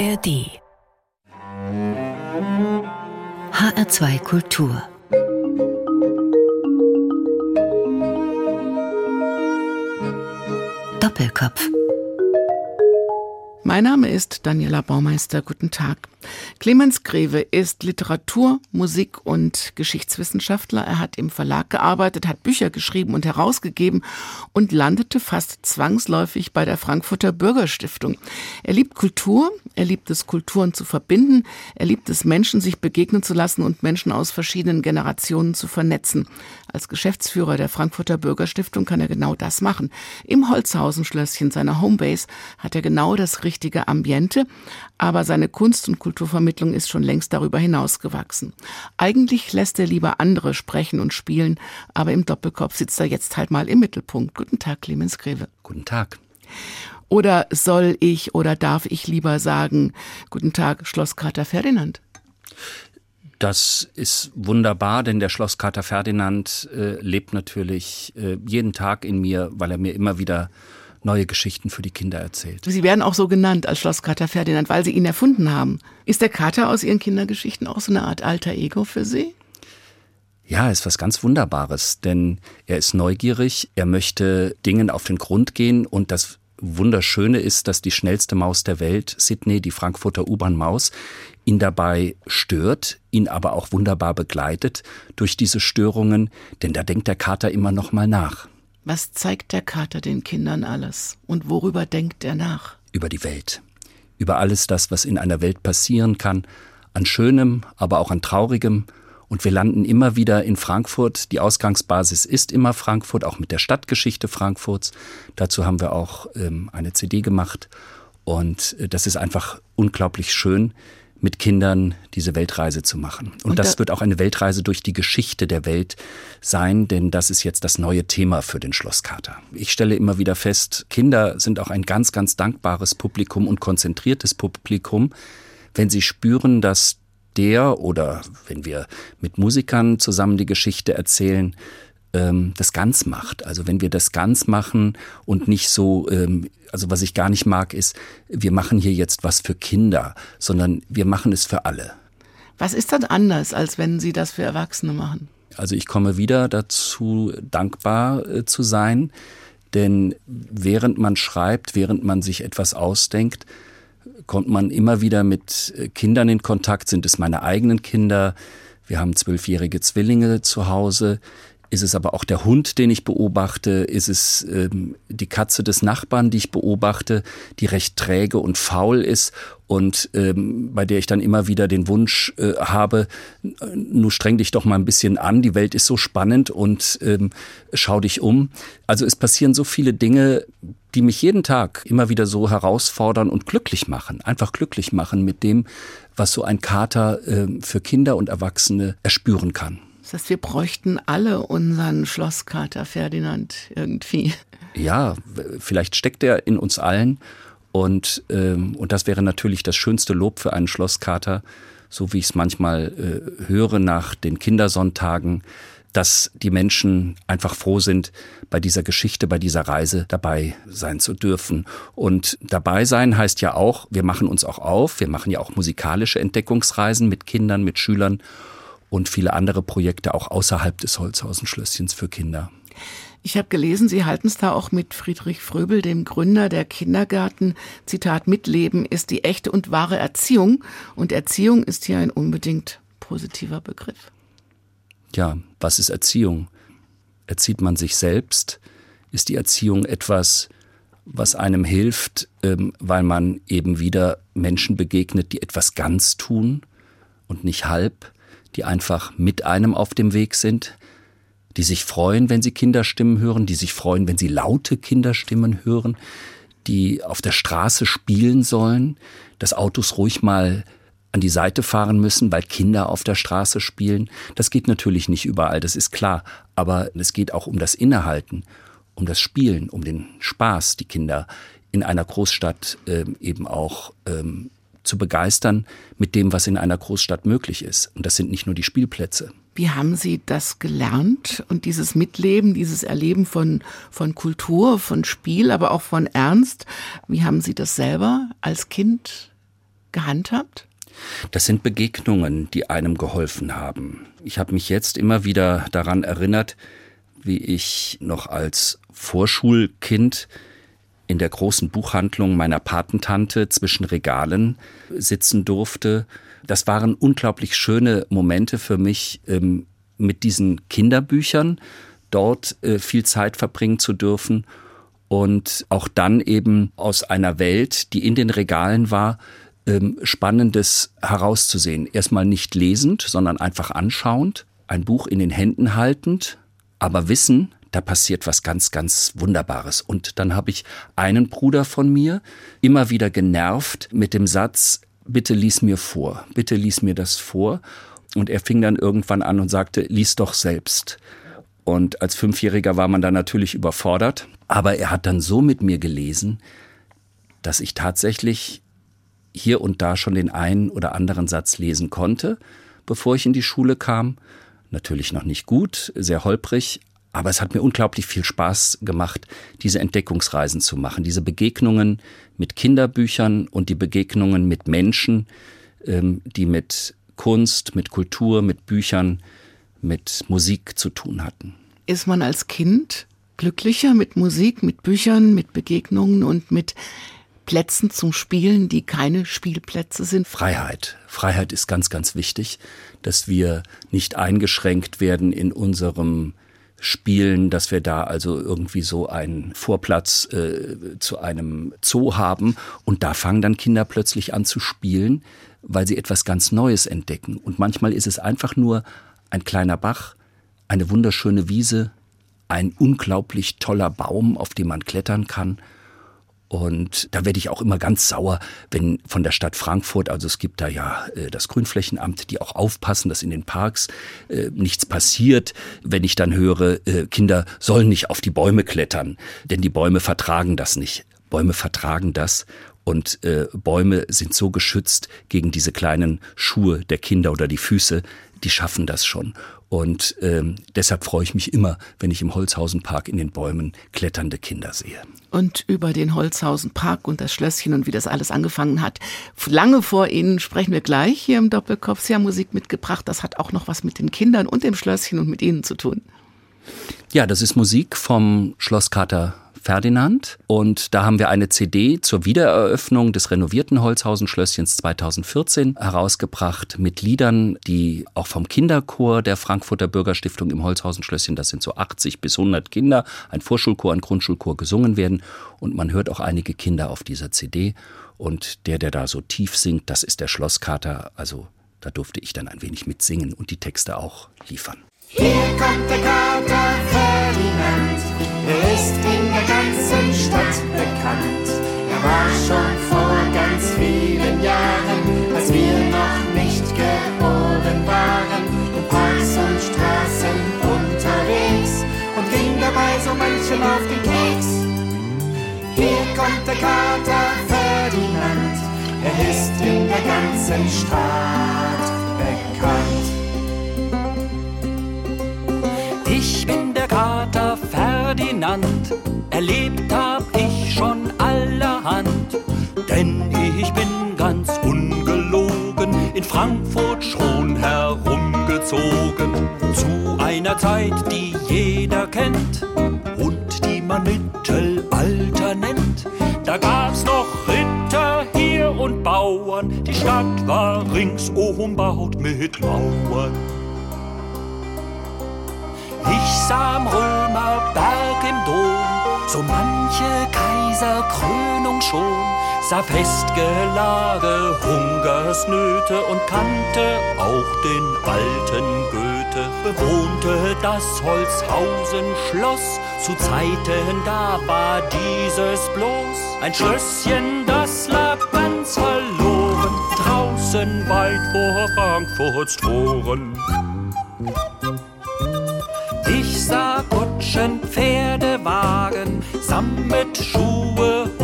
ARD HR2 Kultur Doppelkopf mein Name ist Daniela Baumeister. Guten Tag. Clemens Greve ist Literatur-, Musik- und Geschichtswissenschaftler. Er hat im Verlag gearbeitet, hat Bücher geschrieben und herausgegeben und landete fast zwangsläufig bei der Frankfurter Bürgerstiftung. Er liebt Kultur, er liebt es, Kulturen zu verbinden, er liebt es, Menschen sich begegnen zu lassen und Menschen aus verschiedenen Generationen zu vernetzen. Als Geschäftsführer der Frankfurter Bürgerstiftung kann er genau das machen. Im Holzhausen-Schlösschen seiner Homebase hat er genau das richtige Ambiente, aber seine Kunst- und Kulturvermittlung ist schon längst darüber hinausgewachsen. Eigentlich lässt er lieber andere sprechen und spielen, aber im Doppelkopf sitzt er jetzt halt mal im Mittelpunkt. Guten Tag, Clemens Greve. Guten Tag. Oder soll ich oder darf ich lieber sagen, guten Tag, Schlosskater Ferdinand? Das ist wunderbar, denn der Schlosskater Ferdinand äh, lebt natürlich äh, jeden Tag in mir, weil er mir immer wieder neue Geschichten für die Kinder erzählt. Sie werden auch so genannt als Schlosskater Ferdinand, weil Sie ihn erfunden haben. Ist der Kater aus Ihren Kindergeschichten auch so eine Art alter Ego für Sie? Ja, ist was ganz Wunderbares, denn er ist neugierig, er möchte Dingen auf den Grund gehen und das Wunderschöne ist, dass die schnellste Maus der Welt, Sydney, die Frankfurter U-Bahn-Maus, ihn dabei stört, ihn aber auch wunderbar begleitet durch diese Störungen, denn da denkt der Kater immer noch mal nach. Was zeigt der Kater den Kindern alles? Und worüber denkt er nach? Über die Welt. Über alles das, was in einer Welt passieren kann. An Schönem, aber auch an Traurigem. Und wir landen immer wieder in Frankfurt. Die Ausgangsbasis ist immer Frankfurt, auch mit der Stadtgeschichte Frankfurts. Dazu haben wir auch ähm, eine CD gemacht. Und äh, das ist einfach unglaublich schön, mit Kindern diese Weltreise zu machen. Und, Und das da wird auch eine Weltreise durch die Geschichte der Welt sein, denn das ist jetzt das neue Thema für den Schlosskater. Ich stelle immer wieder fest, Kinder sind auch ein ganz, ganz dankbares Publikum und konzentriertes Publikum, wenn sie spüren, dass der oder wenn wir mit Musikern zusammen die Geschichte erzählen, ähm, das ganz macht. Also wenn wir das ganz machen und nicht so, ähm, also was ich gar nicht mag, ist, wir machen hier jetzt was für Kinder, sondern wir machen es für alle. Was ist dann anders, als wenn Sie das für Erwachsene machen? Also ich komme wieder dazu, dankbar äh, zu sein, denn während man schreibt, während man sich etwas ausdenkt, kommt man immer wieder mit äh, Kindern in Kontakt, sind es meine eigenen Kinder, wir haben zwölfjährige Zwillinge zu Hause, ist es aber auch der Hund, den ich beobachte? Ist es ähm, die Katze des Nachbarn, die ich beobachte, die recht träge und faul ist und ähm, bei der ich dann immer wieder den Wunsch äh, habe, nu streng dich doch mal ein bisschen an, die Welt ist so spannend und ähm, schau dich um. Also es passieren so viele Dinge, die mich jeden Tag immer wieder so herausfordern und glücklich machen, einfach glücklich machen mit dem, was so ein Kater äh, für Kinder und Erwachsene erspüren kann. Das heißt, wir bräuchten alle unseren Schlosskater Ferdinand irgendwie. Ja, vielleicht steckt er in uns allen. Und, ähm, und das wäre natürlich das schönste Lob für einen Schlosskater, so wie ich es manchmal äh, höre nach den Kindersonntagen, dass die Menschen einfach froh sind, bei dieser Geschichte, bei dieser Reise dabei sein zu dürfen. Und dabei sein heißt ja auch, wir machen uns auch auf, wir machen ja auch musikalische Entdeckungsreisen mit Kindern, mit Schülern und viele andere Projekte auch außerhalb des Holzhausen-Schlösschens für Kinder. Ich habe gelesen, Sie halten es da auch mit Friedrich Fröbel, dem Gründer der Kindergärten. Zitat, Mitleben ist die echte und wahre Erziehung. Und Erziehung ist hier ein unbedingt positiver Begriff. Ja, was ist Erziehung? Erzieht man sich selbst? Ist die Erziehung etwas, was einem hilft, ähm, weil man eben wieder Menschen begegnet, die etwas ganz tun und nicht halb? Die einfach mit einem auf dem Weg sind, die sich freuen, wenn sie Kinderstimmen hören, die sich freuen, wenn sie laute Kinderstimmen hören, die auf der Straße spielen sollen, dass Autos ruhig mal an die Seite fahren müssen, weil Kinder auf der Straße spielen. Das geht natürlich nicht überall, das ist klar. Aber es geht auch um das Innehalten, um das Spielen, um den Spaß, die Kinder in einer Großstadt äh, eben auch ähm, zu begeistern mit dem, was in einer Großstadt möglich ist. Und das sind nicht nur die Spielplätze. Wie haben Sie das gelernt und dieses Mitleben, dieses Erleben von, von Kultur, von Spiel, aber auch von Ernst? Wie haben Sie das selber als Kind gehandhabt? Das sind Begegnungen, die einem geholfen haben. Ich habe mich jetzt immer wieder daran erinnert, wie ich noch als Vorschulkind in der großen Buchhandlung meiner Patentante zwischen Regalen sitzen durfte. Das waren unglaublich schöne Momente für mich, ähm, mit diesen Kinderbüchern dort äh, viel Zeit verbringen zu dürfen und auch dann eben aus einer Welt, die in den Regalen war, ähm, Spannendes herauszusehen. Erstmal nicht lesend, sondern einfach anschauend, ein Buch in den Händen haltend, aber wissen, da passiert was ganz, ganz Wunderbares. Und dann habe ich einen Bruder von mir immer wieder genervt mit dem Satz, bitte lies mir vor, bitte lies mir das vor. Und er fing dann irgendwann an und sagte, lies doch selbst. Und als Fünfjähriger war man dann natürlich überfordert. Aber er hat dann so mit mir gelesen, dass ich tatsächlich hier und da schon den einen oder anderen Satz lesen konnte, bevor ich in die Schule kam. Natürlich noch nicht gut, sehr holprig, aber es hat mir unglaublich viel Spaß gemacht, diese Entdeckungsreisen zu machen, diese Begegnungen mit Kinderbüchern und die Begegnungen mit Menschen, ähm, die mit Kunst, mit Kultur, mit Büchern, mit Musik zu tun hatten. Ist man als Kind glücklicher mit Musik, mit Büchern, mit Begegnungen und mit Plätzen zum Spielen, die keine Spielplätze sind? Freiheit. Freiheit ist ganz, ganz wichtig, dass wir nicht eingeschränkt werden in unserem Spielen, dass wir da also irgendwie so einen Vorplatz äh, zu einem Zoo haben und da fangen dann Kinder plötzlich an zu spielen, weil sie etwas ganz Neues entdecken. Und manchmal ist es einfach nur ein kleiner Bach, eine wunderschöne Wiese, ein unglaublich toller Baum, auf dem man klettern kann und da werde ich auch immer ganz sauer, wenn von der Stadt Frankfurt, also es gibt da ja äh, das Grünflächenamt, die auch aufpassen, dass in den Parks äh, nichts passiert. Wenn ich dann höre, äh, Kinder sollen nicht auf die Bäume klettern, denn die Bäume vertragen das nicht. Bäume vertragen das und äh, Bäume sind so geschützt gegen diese kleinen Schuhe der Kinder oder die Füße, die schaffen das schon. Und ähm, deshalb freue ich mich immer, wenn ich im Holzhausenpark in den Bäumen kletternde Kinder sehe. Und über den Holzhausenpark und das Schlösschen und wie das alles angefangen hat, lange vor Ihnen sprechen wir gleich hier im Doppelkopf. Sie haben Musik mitgebracht. Das hat auch noch was mit den Kindern und dem Schlösschen und mit Ihnen zu tun. Ja, das ist Musik vom Schlosskater Ferdinand. Und da haben wir eine CD zur Wiedereröffnung des renovierten Holzhausen-Schlösschens 2014 herausgebracht mit Liedern, die auch vom Kinderchor der Frankfurter Bürgerstiftung im Holzhausen-Schlösschen, das sind so 80 bis 100 Kinder, ein Vorschulchor, ein Grundschulchor gesungen werden. Und man hört auch einige Kinder auf dieser CD. Und der, der da so tief singt, das ist der Schlosskater. Also da durfte ich dann ein wenig mitsingen und die Texte auch liefern. Hier kommt der Kater Ferdinand, er ist in der ganzen Stadt bekannt. Er war schon vor ganz vielen Jahren, als wir noch nicht geboren waren, in Parks und Straßen unterwegs und ging dabei so manchem auf den Keks. Hier kommt der Kater Ferdinand, er ist in der ganzen Stadt ich bin ganz ungelogen in Frankfurt schon herumgezogen. Zu einer Zeit, die jeder kennt und die man Mittelalter nennt. Da gab's noch Ritter hier und Bauern, die Stadt war ringsum baut mit Mauern. Ich sah am Römerberg im Dom so manche Schon, sah Festgelage, Hungersnöte und kannte auch den alten Goethe. Bewohnte das Holzhausen-Schloss, zu Zeiten da war dieses bloß ein Schlösschen, das lag ganz verloren, draußen weit vor Frankfurts Toren. Ich sah Kutschen, Pferdewagen, Sammetschuhe, hohe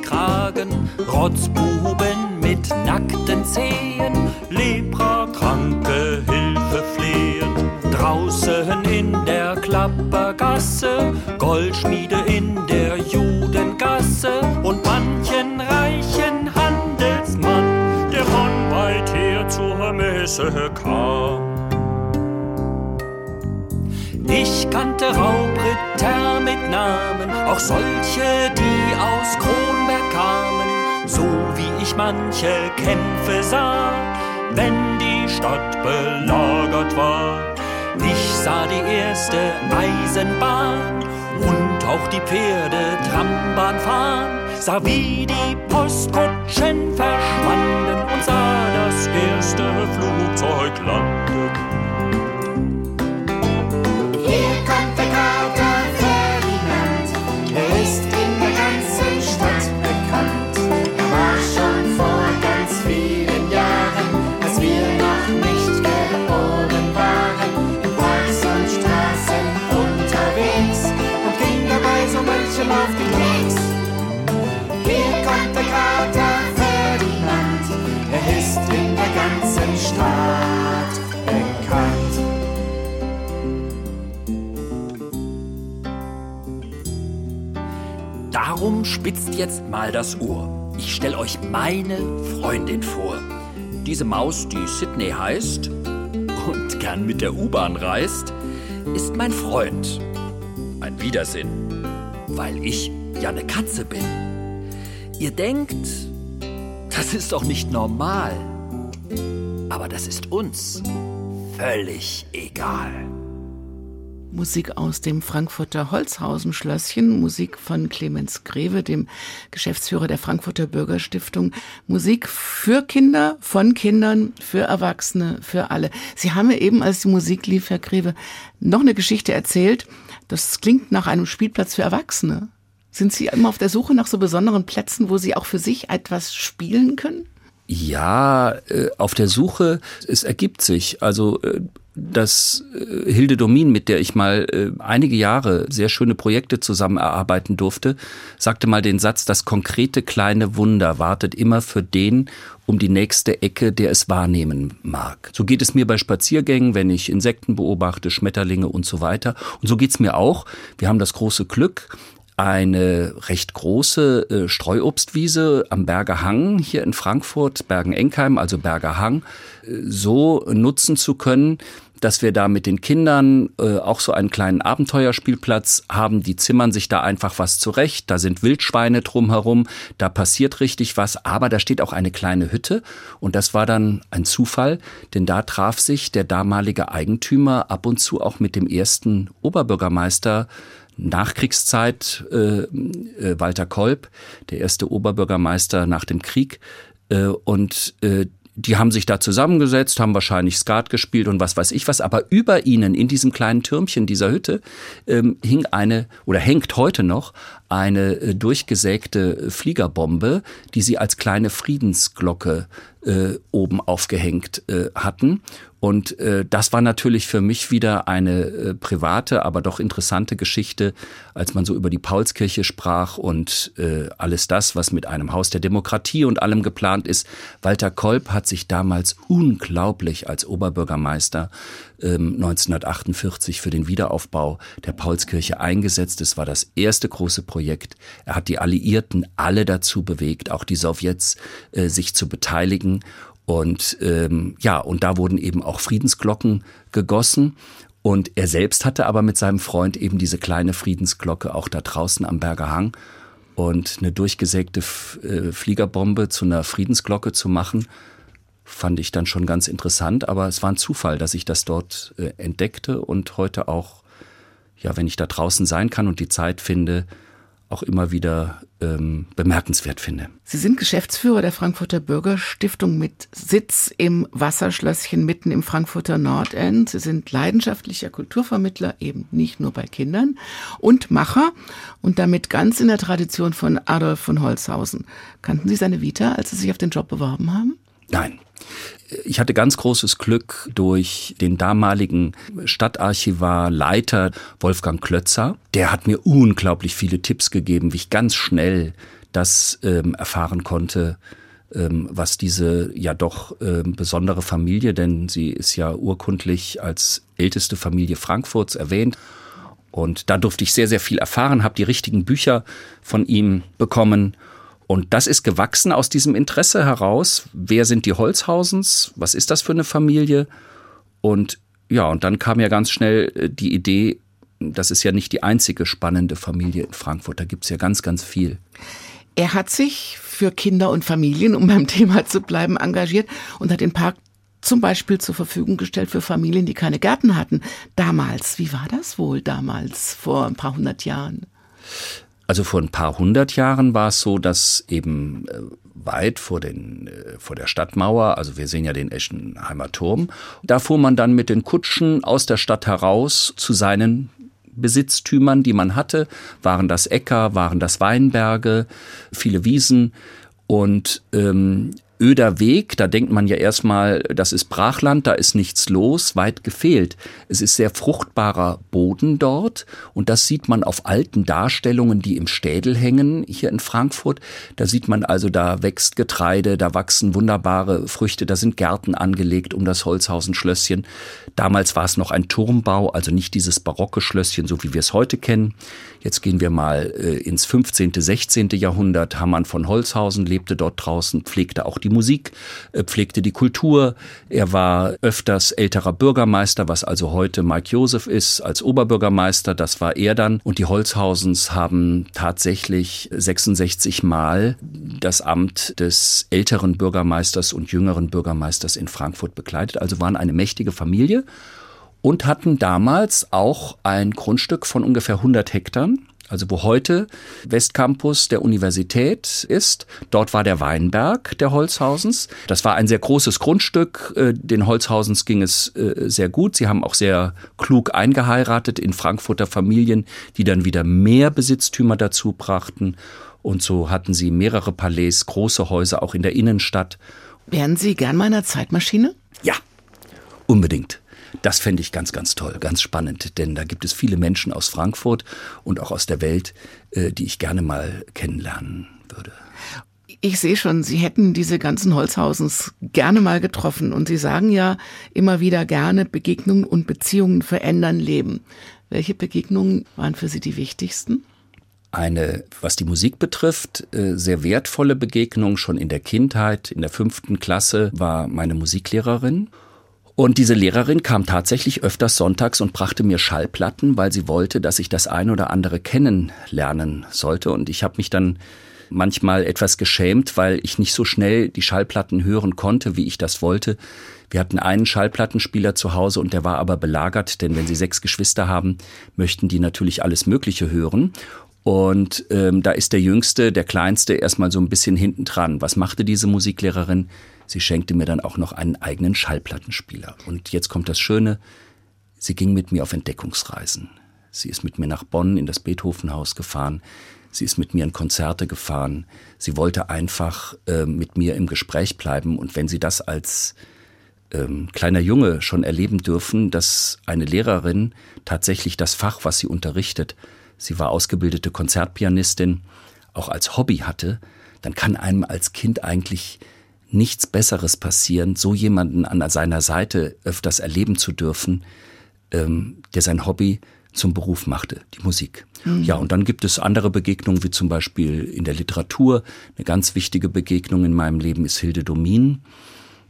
Kragen, Rotzbuben mit nackten Zehen, Leprakranke Hilfe flehen. Draußen in der Klappergasse, Goldschmiede in der Judengasse und manchen reichen Handelsmann, der von weit her zur Messe kam. Ich kannte Raubritter mit Namen, auch solche, die aus Kronberg kamen, so wie ich manche Kämpfe sah, wenn die Stadt belagert war. Ich sah die erste Eisenbahn und auch die Pferde Trambahn fahren, sah wie die Postkutschen verschwanden und sah das erste Flugzeug landen. Spitzt jetzt mal das Ohr. Ich stell euch meine Freundin vor. Diese Maus, die Sydney heißt und gern mit der U-Bahn reist, ist mein Freund. Ein Widersinn, weil ich ja eine Katze bin. Ihr denkt, das ist doch nicht normal. Aber das ist uns völlig egal. Musik aus dem Frankfurter Holzhausen-Schlösschen, Musik von Clemens Greve, dem Geschäftsführer der Frankfurter Bürgerstiftung. Musik für Kinder, von Kindern, für Erwachsene, für alle. Sie haben mir eben, als die Musik lief, Herr Greve, noch eine Geschichte erzählt. Das klingt nach einem Spielplatz für Erwachsene. Sind Sie immer auf der Suche nach so besonderen Plätzen, wo Sie auch für sich etwas spielen können? Ja, äh, auf der Suche, es ergibt sich. Also äh, dass äh, Hilde Domin, mit der ich mal äh, einige Jahre sehr schöne Projekte zusammen erarbeiten durfte, sagte mal den Satz, das konkrete kleine Wunder wartet immer für den um die nächste Ecke, der es wahrnehmen mag. So geht es mir bei Spaziergängen, wenn ich Insekten beobachte, Schmetterlinge und so weiter. Und so geht's mir auch. Wir haben das große Glück, eine recht große äh, Streuobstwiese am Berger Hang hier in Frankfurt, Bergen-Enkheim, also Berger Hang, äh, so nutzen zu können, dass wir da mit den Kindern äh, auch so einen kleinen Abenteuerspielplatz haben. Die zimmern sich da einfach was zurecht. Da sind Wildschweine drumherum. Da passiert richtig was. Aber da steht auch eine kleine Hütte. Und das war dann ein Zufall, denn da traf sich der damalige Eigentümer ab und zu auch mit dem ersten Oberbürgermeister Nachkriegszeit, äh, äh, Walter Kolb, der erste Oberbürgermeister nach dem Krieg. Äh, und äh, die haben sich da zusammengesetzt, haben wahrscheinlich Skat gespielt und was weiß ich was, aber über ihnen in diesem kleinen Türmchen dieser Hütte ähm, hing eine oder hängt heute noch eine äh, durchgesägte Fliegerbombe, die sie als kleine Friedensglocke äh, oben aufgehängt äh, hatten. Und äh, das war natürlich für mich wieder eine äh, private, aber doch interessante Geschichte, als man so über die Paulskirche sprach und äh, alles das, was mit einem Haus der Demokratie und allem geplant ist. Walter Kolb hat sich damals unglaublich als Oberbürgermeister ähm, 1948 für den Wiederaufbau der Paulskirche eingesetzt. Es war das erste große Projekt. Er hat die Alliierten alle dazu bewegt, auch die Sowjets, äh, sich zu beteiligen. Und ähm, ja, und da wurden eben auch Friedensglocken gegossen. Und er selbst hatte aber mit seinem Freund eben diese kleine Friedensglocke auch da draußen am Berger Hang. Und eine durchgesägte äh, Fliegerbombe zu einer Friedensglocke zu machen, fand ich dann schon ganz interessant. Aber es war ein Zufall, dass ich das dort äh, entdeckte und heute auch, ja, wenn ich da draußen sein kann und die Zeit finde, auch immer wieder ähm, bemerkenswert finde. Sie sind Geschäftsführer der Frankfurter Bürgerstiftung mit Sitz im Wasserschlösschen mitten im Frankfurter Nordend. Sie sind leidenschaftlicher Kulturvermittler, eben nicht nur bei Kindern, und Macher und damit ganz in der Tradition von Adolf von Holzhausen. Kannten Sie seine Vita, als Sie sich auf den Job beworben haben? Nein. Ich hatte ganz großes Glück durch den damaligen Stadtarchivar, Leiter Wolfgang Klötzer. Der hat mir unglaublich viele Tipps gegeben, wie ich ganz schnell das ähm, erfahren konnte, ähm, was diese ja doch ähm, besondere Familie, denn sie ist ja urkundlich als älteste Familie Frankfurts erwähnt. Und da durfte ich sehr, sehr viel erfahren, habe die richtigen Bücher von ihm bekommen Und das ist gewachsen aus diesem Interesse heraus. Wer sind die Holzhausens? Was ist das für eine Familie? Und ja, und dann kam ja ganz schnell äh, die Idee, das ist ja nicht die einzige spannende Familie in Frankfurt. Da gibt es ja ganz, ganz viel. Er hat sich für Kinder und Familien, um beim Thema zu bleiben, engagiert und hat den Park zum Beispiel zur Verfügung gestellt für Familien, die keine Gärten hatten. Damals, wie war das wohl damals, vor ein paar hundert Jahren? Also vor ein paar hundert Jahren war es so, dass eben äh, weit vor, den, äh, vor der Stadtmauer, also wir sehen ja den Eschenheimer Turm, da fuhr man dann mit den Kutschen aus der Stadt heraus zu seinen Besitztümern, die man hatte, waren das Äcker, waren das Weinberge, viele Wiesen. Und ähm, öder Weg, da denkt man ja erstmal, das ist Brachland, da ist nichts los, weit gefehlt. Es ist sehr fruchtbarer Boden dort und das sieht man auf alten Darstellungen, die im Städel hängen, hier in Frankfurt. Da sieht man also, da wächst Getreide, da wachsen wunderbare Früchte, da sind Gärten angelegt um das Holzhausen-Schlösschen. Damals war es noch ein Turmbau, also nicht dieses barocke Schlösschen, so wie wir es heute kennen. Jetzt gehen wir mal äh, ins 15., 16. Jahrhundert. Hamann von Holzhausen lebte dort draußen, pflegte auch die Musik, äh, pflegte die Kultur. Er war öfters älterer Bürgermeister, was also heute Mike Josef ist, als Oberbürgermeister. Das war er dann. Und die Holzhausens haben tatsächlich 66 Mal das Amt des älteren Bürgermeisters und jüngeren Bürgermeisters in Frankfurt bekleidet. Also waren eine mächtige Familie und hatten damals auch ein Grundstück von ungefähr 100 Hektar. Also wo heute Westcampus der Universität ist, dort war der Weinberg der Holzhausens. Das war ein sehr großes Grundstück. Äh, den Holzhausens ging es äh, sehr gut. Sie haben auch sehr klug eingeheiratet in Frankfurter Familien, die dann wieder mehr Besitztümer dazu brachten. Und so hatten sie mehrere Palais, große Häuser auch in der Innenstadt. Wären Sie gern meiner Zeitmaschine? Ja, unbedingt. Das fände ich ganz, ganz toll, ganz spannend, denn da gibt es viele Menschen aus Frankfurt und auch aus der Welt, äh, die ich gerne mal kennenlernen würde. Ich sehe schon, Sie hätten diese ganzen Holzhausens gerne mal getroffen und Sie sagen ja immer wieder gerne, Begegnungen und Beziehungen verändern Leben. Welche Begegnungen waren für Sie die wichtigsten? eine, was die Musik betrifft, äh, sehr wertvolle Begegnung schon in der Kindheit. In der fünften Klasse war meine Musiklehrerin und diese Lehrerin kam tatsächlich öfters sonntags und brachte mir Schallplatten, weil sie wollte, dass ich das ein oder andere kennenlernen sollte. Und ich habe mich dann manchmal etwas geschämt, weil ich nicht so schnell die Schallplatten hören konnte, wie ich das wollte. Wir hatten einen Schallplattenspieler zu Hause und der war aber belagert, denn wenn Sie sechs Geschwister haben, möchten die natürlich alles Mögliche hören. Und ähm, da ist der Jüngste, der Kleinste erstmal so ein bisschen hinten dran. Was machte diese Musiklehrerin? Sie schenkte mir dann auch noch einen eigenen Schallplattenspieler. Und jetzt kommt das Schöne, sie ging mit mir auf Entdeckungsreisen. Sie ist mit mir nach Bonn in das Beethovenhaus gefahren. Sie ist mit mir in Konzerte gefahren. Sie wollte einfach äh, mit mir im Gespräch bleiben. Und wenn Sie das als ähm, kleiner Junge schon erleben dürfen, dass eine Lehrerin tatsächlich das Fach, was sie unterrichtet, sie war ausgebildete Konzertpianistin, auch als Hobby hatte, dann kann einem als Kind eigentlich nichts Besseres passieren, so jemanden an seiner Seite öfters erleben zu dürfen, ähm, der sein Hobby zum Beruf machte, die Musik. Mhm. Ja, und dann gibt es andere Begegnungen, wie zum Beispiel in der Literatur. Eine ganz wichtige Begegnung in meinem Leben ist Hilde Domin.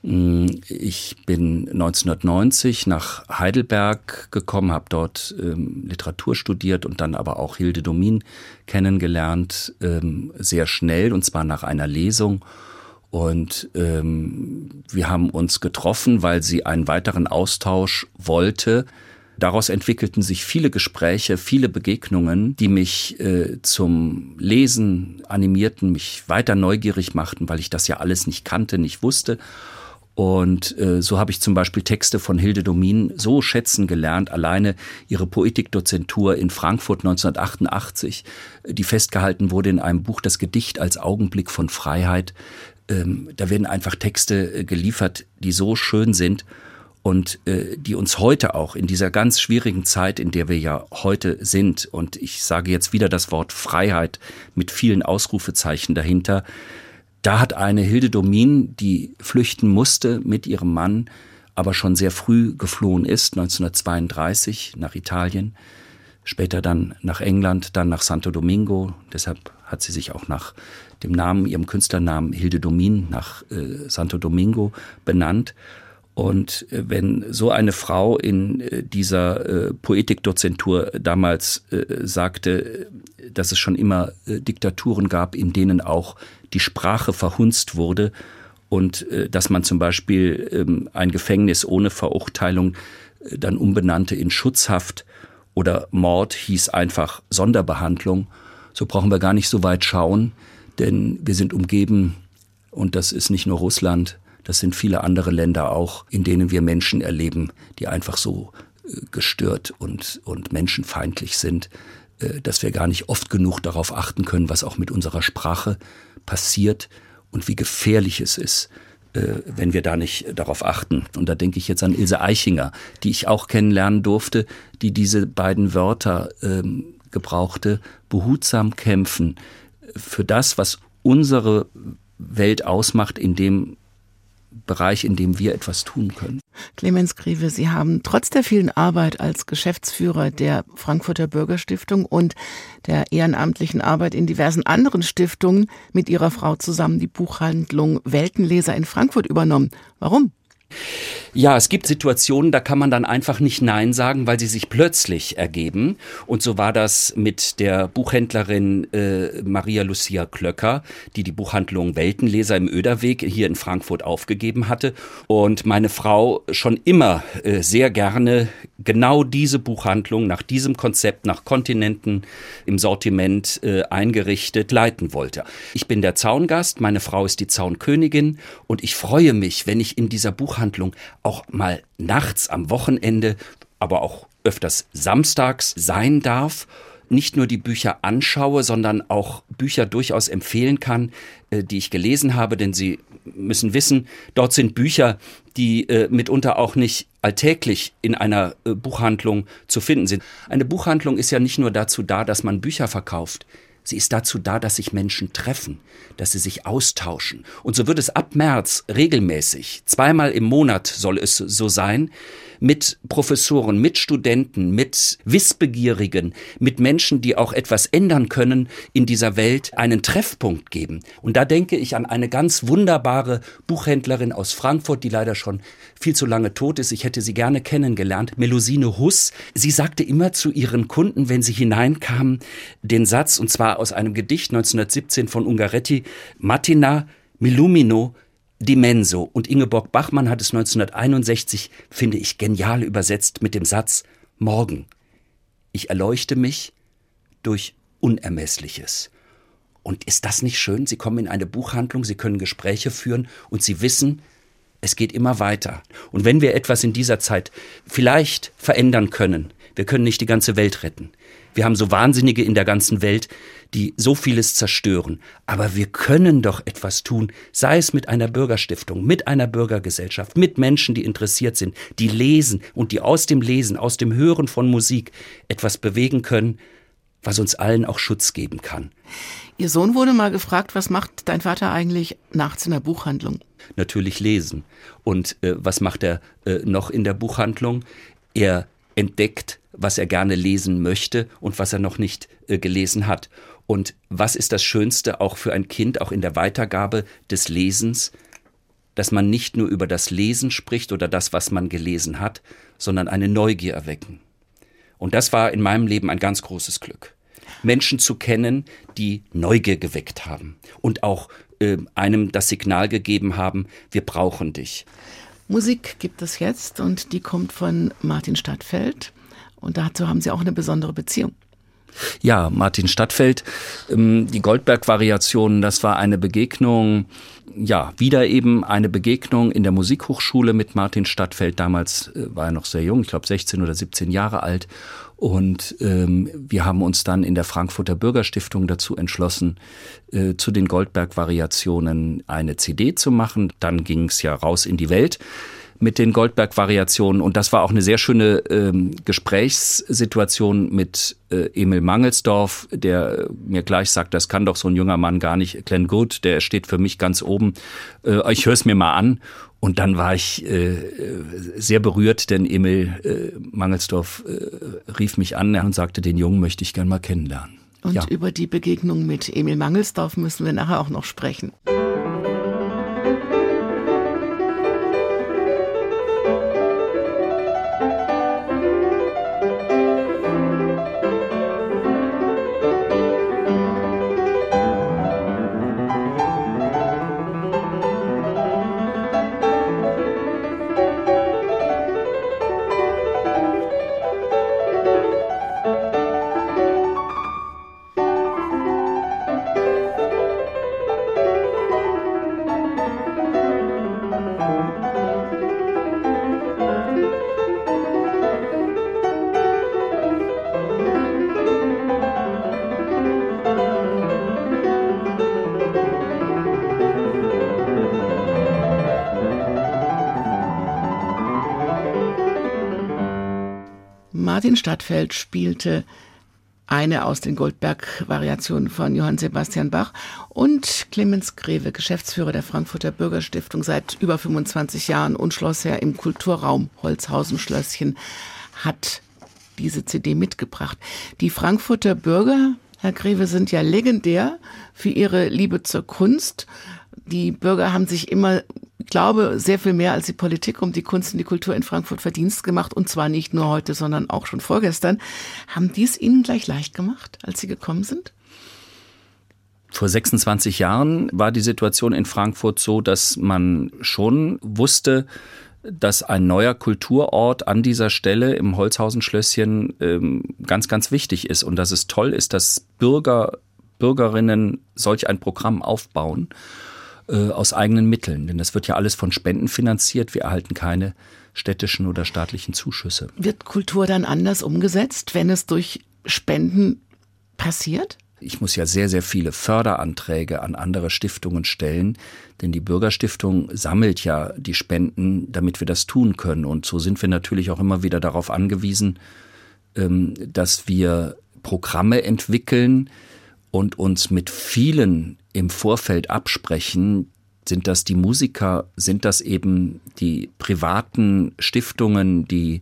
Mm, ich bin 1990 nach Heidelberg gekommen, habe dort ähm, Literatur studiert und dann aber auch Hilde Domin kennengelernt, ähm, sehr schnell und zwar nach einer Lesung. Und ähm, wir haben uns getroffen, weil sie einen weiteren Austausch wollte. Daraus entwickelten sich viele Gespräche, viele Begegnungen, die mich äh, zum Lesen animierten, mich weiter neugierig machten, weil ich das ja alles nicht kannte, nicht wusste. Und äh, so habe ich zum Beispiel Texte von Hilde Domin so schätzen gelernt, alleine ihre Poetikdozentur in Frankfurt 1988, die festgehalten wurde in einem Buch Das Gedicht als Augenblick von Freiheit, ähm, da werden einfach Texte äh, geliefert, die so schön sind und äh, die uns heute auch in dieser ganz schwierigen Zeit, in der wir ja heute sind, und ich sage jetzt wieder das Wort Freiheit mit vielen Ausrufezeichen dahinter, da hat eine Hilde Domin, die flüchten musste mit ihrem Mann, aber schon sehr früh geflohen ist, 1932 nach Italien, später dann nach England, dann nach Santo Domingo, deshalb hat sie sich auch nach dem Namen, ihrem Künstlernamen Hilde Domin nach äh, Santo Domingo benannt. Und äh, wenn so eine Frau in äh, dieser äh, Poetikdozentur damals äh, sagte, dass es schon immer äh, Diktaturen gab, in denen auch die Sprache verhunzt wurde und äh, dass man zum Beispiel ähm, ein Gefängnis ohne Verurteilung dann umbenannte in Schutzhaft oder Mord hieß einfach Sonderbehandlung, so brauchen wir gar nicht so weit schauen, denn wir sind umgeben, und das ist nicht nur Russland, das sind viele andere Länder auch, in denen wir Menschen erleben, die einfach so äh, gestört und, und menschenfeindlich sind, äh, dass wir gar nicht oft genug darauf achten können, was auch mit unserer Sprache passiert und wie gefährlich es ist, äh, wenn wir da nicht darauf achten. Und da denke ich jetzt an Ilse Eichinger, die ich auch kennenlernen durfte, die diese beiden Wörter ähm, gebrauchte, behutsam kämpfen für das, was unsere Welt ausmacht, in dem Bereich, in dem wir etwas tun können. Clemens Griewe, Sie haben trotz der vielen Arbeit als Geschäftsführer der Frankfurter Bürgerstiftung und der ehrenamtlichen Arbeit in diversen anderen Stiftungen mit Ihrer Frau zusammen die Buchhandlung Weltenleser in Frankfurt übernommen. Warum? Ja, es gibt Situationen, da kann man dann einfach nicht Nein sagen, weil sie sich plötzlich ergeben. Und so war das mit der Buchhändlerin äh, Maria Lucia Klöcker, die die Buchhandlung Weltenleser im Öderweg hier in Frankfurt aufgegeben hatte. Und meine Frau schon immer äh, sehr gerne genau diese Buchhandlung nach diesem Konzept, nach Kontinenten im Sortiment äh, eingerichtet leiten wollte. Ich bin der Zaungast, meine Frau ist die Zaunkönigin und ich freue mich, wenn ich in dieser Buchhandlung auch mal nachts am Wochenende, aber auch öfters samstags sein darf nicht nur die Bücher anschaue, sondern auch Bücher durchaus empfehlen kann, äh, die ich gelesen habe, denn Sie müssen wissen, dort sind Bücher, die äh, mitunter auch nicht alltäglich in einer äh, Buchhandlung zu finden sind. Eine Buchhandlung ist ja nicht nur dazu da, dass man Bücher verkauft. Sie ist dazu da, dass sich Menschen treffen, dass sie sich austauschen. Und so wird es ab März regelmäßig, zweimal im Monat soll es so sein, mit Professoren, mit Studenten, mit Wissbegierigen, mit Menschen, die auch etwas ändern können in dieser Welt, einen Treffpunkt geben. Und da denke ich an eine ganz wunderbare Buchhändlerin aus Frankfurt, die leider schon viel zu lange tot ist. Ich hätte sie gerne kennengelernt, Melusine Huss. Sie sagte immer zu ihren Kunden, wenn sie hineinkamen, den Satz, und zwar aus einem Gedicht 1917 von Ungaretti, Mattina Millumino Dimenso. Und Ingeborg Bachmann hat es 1961, finde ich, genial übersetzt mit dem Satz Morgen. Ich erleuchte mich durch Unermessliches. Und ist das nicht schön? Sie kommen in eine Buchhandlung, Sie können Gespräche führen und Sie wissen, es geht immer weiter. Und wenn wir etwas in dieser Zeit vielleicht verändern können, wir können nicht die ganze Welt retten. Wir haben so Wahnsinnige in der ganzen Welt, die so vieles zerstören. Aber wir können doch etwas tun, sei es mit einer Bürgerstiftung, mit einer Bürgergesellschaft, mit Menschen, die interessiert sind, die lesen und die aus dem Lesen, aus dem Hören von Musik etwas bewegen können, was uns allen auch Schutz geben kann. Ihr Sohn wurde mal gefragt, was macht dein Vater eigentlich nachts in der Buchhandlung? Natürlich lesen. Und äh, was macht er äh, noch in der Buchhandlung? Er entdeckt, was er gerne lesen möchte und was er noch nicht äh, gelesen hat. Und was ist das Schönste auch für ein Kind, auch in der Weitergabe des Lesens, dass man nicht nur über das Lesen spricht oder das, was man gelesen hat, sondern eine Neugier erwecken. Und das war in meinem Leben ein ganz großes Glück. Menschen zu kennen, die Neugier geweckt haben und auch äh, einem das Signal gegeben haben, wir brauchen dich. Musik gibt es jetzt und die kommt von Martin Stadtfeld. Und dazu haben Sie auch eine besondere Beziehung. Ja, Martin Stadtfeld, ähm, die Goldberg-Variationen, das war eine Begegnung, ja, wieder eben eine Begegnung in der Musikhochschule mit Martin Stadtfeld. Damals äh, war er noch sehr jung, ich glaube 16 oder 17 Jahre alt. Und ähm, wir haben uns dann in der Frankfurter Bürgerstiftung dazu entschlossen, äh, zu den Goldberg-Variationen eine CD zu machen. Dann ging es ja raus in die Welt mit den Goldberg-Variationen. Und das war auch eine sehr schöne ähm, Gesprächssituation mit äh, Emil Mangelsdorf, der mir gleich sagt, das kann doch so ein junger Mann gar nicht. Glenn Good, der steht für mich ganz oben. Äh, ich höre es mir mal an. Und dann war ich äh, sehr berührt, denn Emil äh, Mangelsdorf äh, rief mich an und sagte, den Jungen möchte ich gern mal kennenlernen. Und Ja. über die Begegnung mit Emil Mangelsdorf müssen wir nachher auch noch sprechen. Martin Stadtfeld spielte eine aus den Goldberg-Variationen von Johann Sebastian Bach und Clemens Greve, Geschäftsführer der Frankfurter Bürgerstiftung seit über 25 Jahren und Schlossherr im Kulturraum Holzhausen-Schlösschen, hat diese CD mitgebracht. Die Frankfurter Bürger, Herr Greve, sind ja legendär für ihre Liebe zur Kunst. Die Bürger haben sich immer, ich glaube, sehr viel mehr als die Politik um die Kunst und die Kultur in Frankfurt Verdienst gemacht. Und zwar nicht nur heute, sondern auch schon vorgestern. Haben die es Ihnen gleich leicht gemacht, als Sie gekommen sind? Vor 26 Jahren war die Situation in Frankfurt so, dass man schon wusste, dass ein neuer Kulturort an dieser Stelle im Holzhausen-Schlösschen ähm, ganz, ganz wichtig ist und dass es toll ist, dass Bürger, Bürgerinnen solch ein Programm aufbauen äh, aus eigenen Mitteln. Denn das wird ja alles von Spenden finanziert. Wir erhalten keine städtischen oder staatlichen Zuschüsse. Wird Kultur dann anders umgesetzt, wenn es durch Spenden passiert? Ich muss ja sehr, sehr viele Förderanträge an andere Stiftungen stellen, denn die Bürgerstiftung sammelt ja die Spenden, damit wir das tun können. Und so sind wir natürlich auch immer wieder darauf angewiesen, ähm, dass wir Programme entwickeln und uns mit vielen im Vorfeld absprechen. Sind das die Musiker? Sind das eben die privaten Stiftungen, die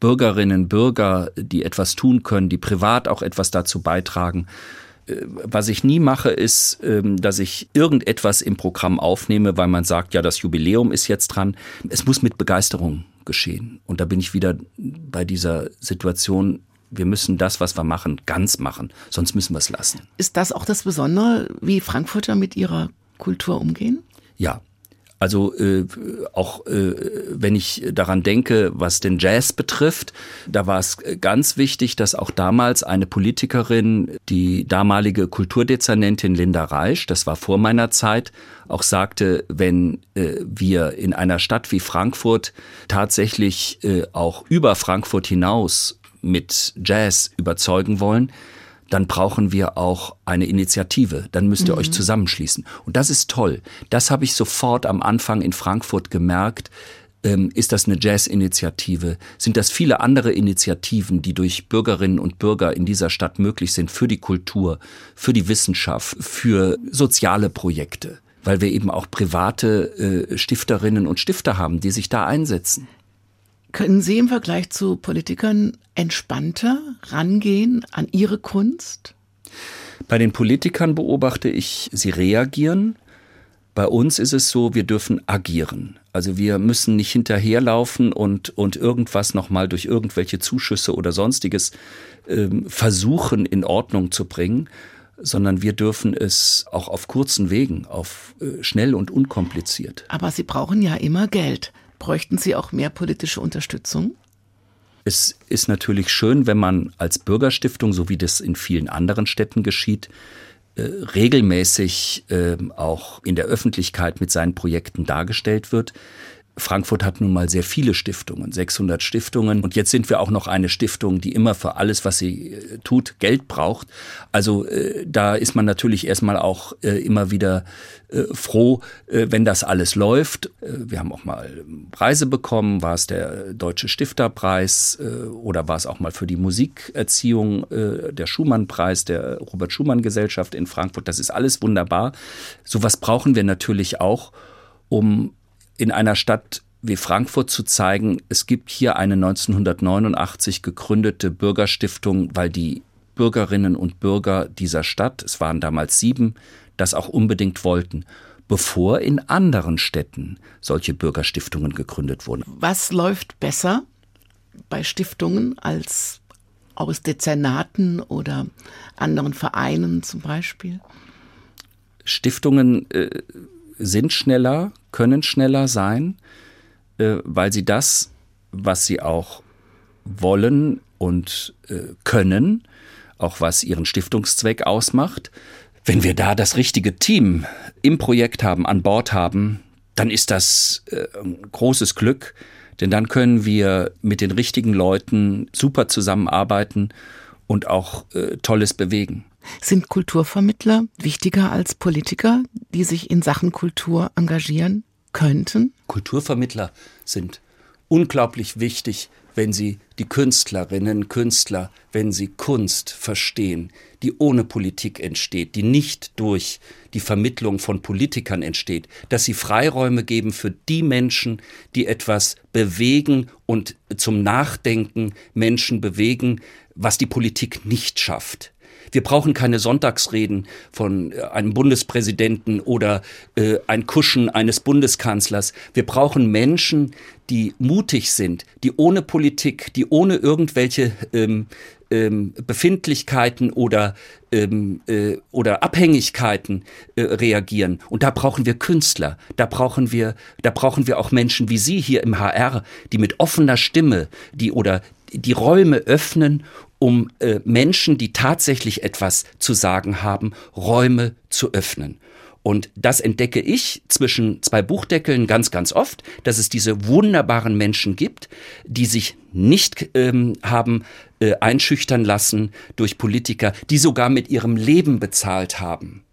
Bürgerinnen, Bürger, die etwas tun können, die privat auch etwas dazu beitragen? was ich nie mache, ist, ähm, dass ich irgendetwas im Programm aufnehme, weil man sagt, ja, das Jubiläum ist jetzt dran. Es muss mit Begeisterung geschehen. Und da bin ich wieder bei dieser Situation, wir müssen das, was wir machen, ganz machen, sonst müssen wir es lassen. Ist das auch das Besondere, wie Frankfurter mit ihrer Kultur umgehen? Ja, also äh, auch äh, wenn ich daran denke, was den Jazz betrifft, da war es ganz wichtig, dass auch damals eine Politikerin, die damalige Kulturdezernentin Linda Reisch, das war vor meiner Zeit, auch sagte, wenn äh, wir in einer Stadt wie Frankfurt tatsächlich äh, auch über Frankfurt hinaus mit Jazz überzeugen wollen, dann brauchen wir auch eine Initiative. Dann müsst ihr mhm. euch zusammenschließen. Und das ist toll. Das habe ich sofort am Anfang in Frankfurt gemerkt. Ähm, ist das eine Jazz-Initiative? Sind das viele andere Initiativen, die durch Bürgerinnen und Bürger in dieser Stadt möglich sind für die Kultur, für die Wissenschaft, für soziale Projekte? Weil wir eben auch private äh, Stifterinnen und Stifter haben, die sich da einsetzen. Können Sie im Vergleich zu Politikern entspannter rangehen an ihre Kunst? Bei den Politikern beobachte ich, sie reagieren. Bei uns ist es so, wir dürfen agieren. Also wir müssen nicht hinterherlaufen und, und irgendwas nochmal durch irgendwelche Zuschüsse oder sonstiges ähm, versuchen in Ordnung zu bringen, sondern wir dürfen es auch auf kurzen Wegen, auf äh, schnell und unkompliziert. Aber Sie brauchen ja immer Geld. Bräuchten Sie auch mehr politische Unterstützung? Es ist natürlich schön, wenn man als Bürgerstiftung, so wie das in vielen anderen Städten geschieht, äh, regelmäßig äh, auch in der Öffentlichkeit mit seinen Projekten dargestellt wird. Frankfurt hat nun mal sehr viele Stiftungen, 600 Stiftungen. Und jetzt sind wir auch noch eine Stiftung, die immer für alles, was sie äh, tut, Geld braucht. Also äh, da ist man natürlich erstmal auch äh, immer wieder äh, froh, äh, wenn das alles läuft. Äh, wir haben auch mal Preise bekommen, war es der Deutsche Stifterpreis oder war es auch mal für die Musikerziehung der Schumann-Preis der Robert-Schumann-Gesellschaft in Frankfurt. Das ist alles wunderbar. Sowas brauchen wir natürlich auch, um in einer Stadt wie Frankfurt zu zeigen, es gibt hier eine 1989 gegründete Bürgerstiftung, weil die Bürgerinnen und Bürger dieser Stadt, es waren damals sieben, das auch unbedingt wollten, bevor in anderen Städten solche Bürgerstiftungen gegründet wurden. Was läuft besser bei Stiftungen als aus Dezernaten oder anderen Vereinen zum Beispiel? Stiftungen äh, sind schneller, können schneller sein, äh, weil sie das, was sie auch wollen und äh, können, auch was ihren Stiftungszweck ausmacht, wenn wir da das richtige Team im Projekt haben, an Bord haben, dann ist das äh, ein großes Glück, denn dann können wir mit den richtigen Leuten super zusammenarbeiten und auch äh, Tolles bewegen. Sind Kulturvermittler wichtiger als Politiker, die sich in Sachen Kultur engagieren könnten? Kulturvermittler sind unglaublich wichtig, wenn sie die Künstlerinnen, Künstler, wenn sie Kunst verstehen, die ohne Politik entsteht, die nicht durch die Vermittlung von Politikern entsteht, dass sie Freiräume geben für die Menschen, die etwas bewegen und zum Nachdenken Menschen bewegen, was die Politik nicht schafft. Wir brauchen keine Sonntagsreden von äh, einem Bundespräsidenten oder äh, ein Kuschen eines Bundeskanzlers. Wir brauchen Menschen, die mutig sind, die ohne Politik, die ohne irgendwelche ähm, ähm, Befindlichkeiten oder, ähm, äh, oder Abhängigkeiten äh, reagieren. Und da brauchen wir Künstler, da brauchen wir, da brauchen wir auch Menschen wie Sie hier im HR, die mit offener Stimme, die oder die Räume öffnen um äh, Menschen, die tatsächlich etwas zu sagen haben, Räume zu öffnen. Und das entdecke ich zwischen zwei Buchdeckeln ganz, ganz oft, dass es diese wunderbaren Menschen gibt, die sich nicht ähm, haben äh, einschüchtern lassen durch Politiker, die sogar mit ihrem Leben bezahlt haben.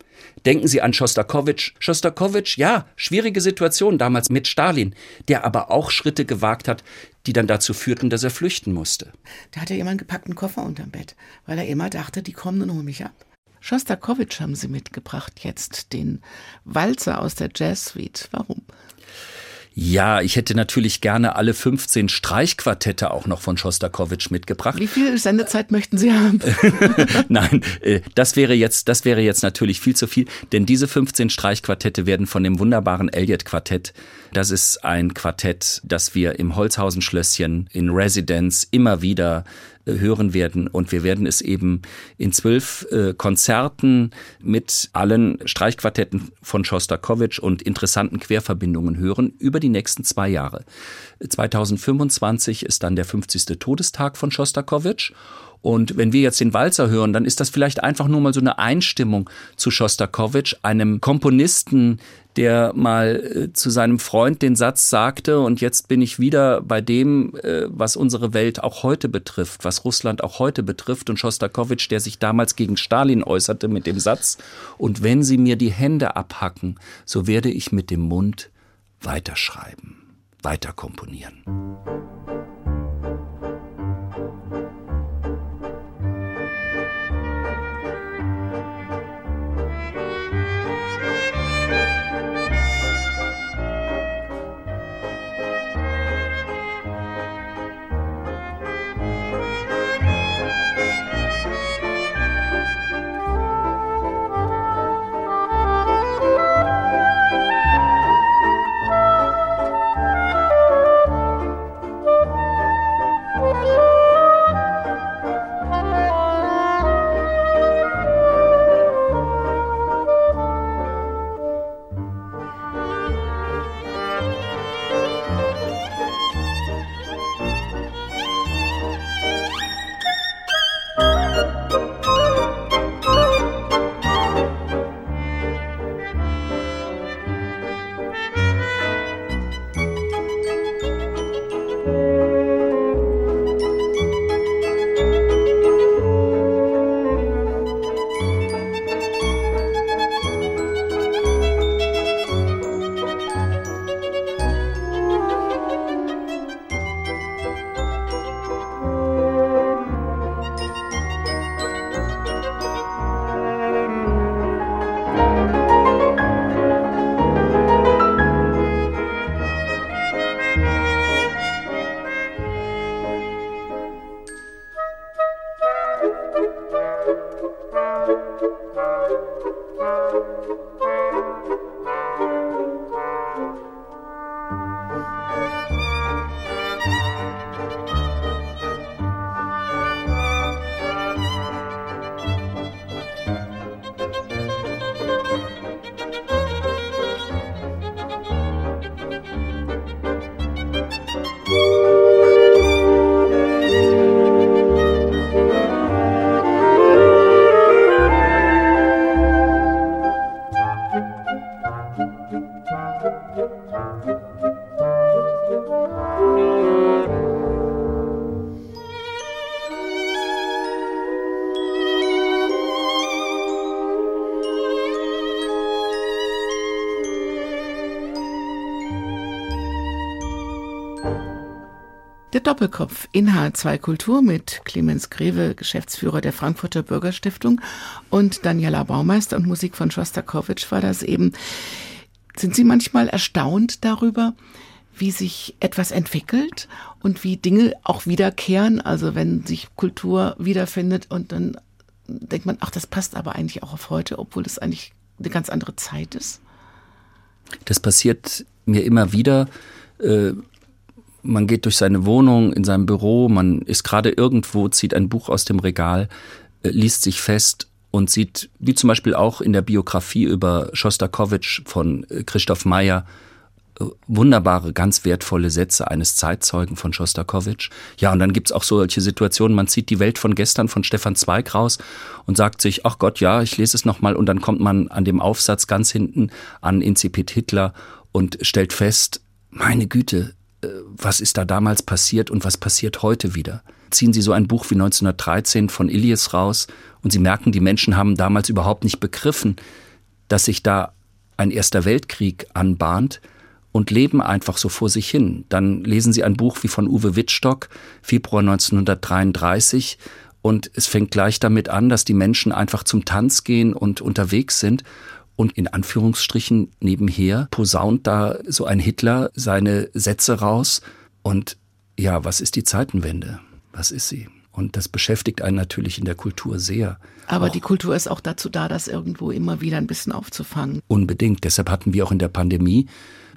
Denken Sie an Schostakowitsch. Schostakowitsch, ja, schwierige Situation damals mit Stalin, der aber auch Schritte gewagt hat, die dann dazu führten, dass er flüchten musste. Da hatte jemand gepackten Koffer unterm Bett, weil er immer dachte, die kommen und holen mich ab. Schostakowitsch haben Sie mitgebracht jetzt, den Walzer aus der Jazz Suite. Warum? Ja, ich hätte natürlich gerne alle 15 Streichquartette auch noch von Schostakowitsch mitgebracht. Wie viel Sendezeit möchten Sie haben? Nein, äh, das wäre jetzt, das wäre jetzt natürlich viel zu viel, denn diese 15 Streichquartette werden von dem wunderbaren Elliott Quartett. Das ist ein Quartett, das wir im Holzhausen Schlösschen in Residence immer wieder hören werden. Und wir werden es eben in zwölf äh, Konzerten mit allen Streichquartetten von Schostakowitsch und interessanten Querverbindungen hören über die nächsten zwei Jahre. 2025 ist dann der 50. Todestag von Schostakowitsch. Und wenn wir jetzt den Walzer hören, dann ist das vielleicht einfach nur mal so eine Einstimmung zu Schostakowitsch, einem Komponisten, der mal äh, zu seinem Freund den Satz sagte, und jetzt bin ich wieder bei dem, äh, was unsere Welt auch heute betrifft, was Russland auch heute betrifft, und Schostakowitsch, der sich damals gegen Stalin äußerte mit dem Satz, und wenn sie mir die Hände abhacken, so werde ich mit dem Mund weiterschreiben, weiter komponieren. Doppelkopf in H2 Kultur mit Clemens Greve, Geschäftsführer der Frankfurter Bürgerstiftung und Daniela Baumeister und Musik von Schostakowitsch war das eben. Sind Sie manchmal erstaunt darüber, wie sich etwas entwickelt und wie Dinge auch wiederkehren? Also wenn sich Kultur wiederfindet und dann denkt man, ach, das passt aber eigentlich auch auf heute, obwohl das eigentlich eine ganz andere Zeit ist? Das passiert mir immer wieder. Äh, man geht durch seine Wohnung, in seinem Büro, man ist gerade irgendwo, zieht ein Buch aus dem Regal, äh, liest sich fest und sieht, wie zum Beispiel auch in der Biografie über Schostakowitsch von äh, Christoph Meyer, äh, wunderbare, ganz wertvolle Sätze eines Zeitzeugen von Schostakowitsch. Ja, und dann gibt's auch solche Situationen, man zieht die Welt von gestern von Stefan Zweig raus und sagt sich, ach Gott, ja, ich lese es nochmal und dann kommt man an dem Aufsatz ganz hinten an Incipit Hitler und stellt fest, meine Güte, was ist da damals passiert und was passiert heute wieder. Ziehen Sie so ein Buch wie 1913 von Ilias raus und Sie merken, die Menschen haben damals überhaupt nicht begriffen, dass sich da ein Erster Weltkrieg anbahnt und leben einfach so vor sich hin. Dann lesen Sie ein Buch wie von Uwe Wittstock, Februar 1933, und es fängt gleich damit an, dass die Menschen einfach zum Tanz gehen und unterwegs sind und in Anführungsstrichen nebenher posaunt da so ein Hitler seine Sätze raus. Und ja, was ist die Zeitenwende? Was ist sie? Und das beschäftigt einen natürlich in der Kultur sehr. Aber auch die Kultur ist auch dazu da, das irgendwo immer wieder ein bisschen aufzufangen. Unbedingt. Deshalb hatten wir auch in der Pandemie,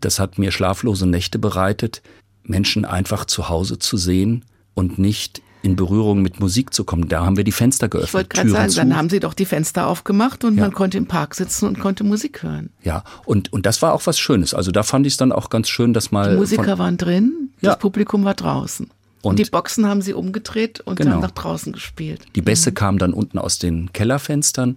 das hat mir schlaflose Nächte bereitet, Menschen einfach zu Hause zu sehen und nicht in Berührung mit Musik zu kommen. Da haben wir die Fenster geöffnet. Ich wollte gerade sagen, zu. dann haben Sie doch die Fenster aufgemacht und ja. man konnte im Park sitzen und konnte Musik hören. Ja, und, und das war auch was Schönes. Also da fand ich es dann auch ganz schön, dass mal. Die Musiker waren drin, das ja. Publikum war draußen. Und, und, die Boxen haben sie umgedreht und genau. haben nach draußen gespielt. Die Bässe mhm. kamen dann unten aus den Kellerfenstern.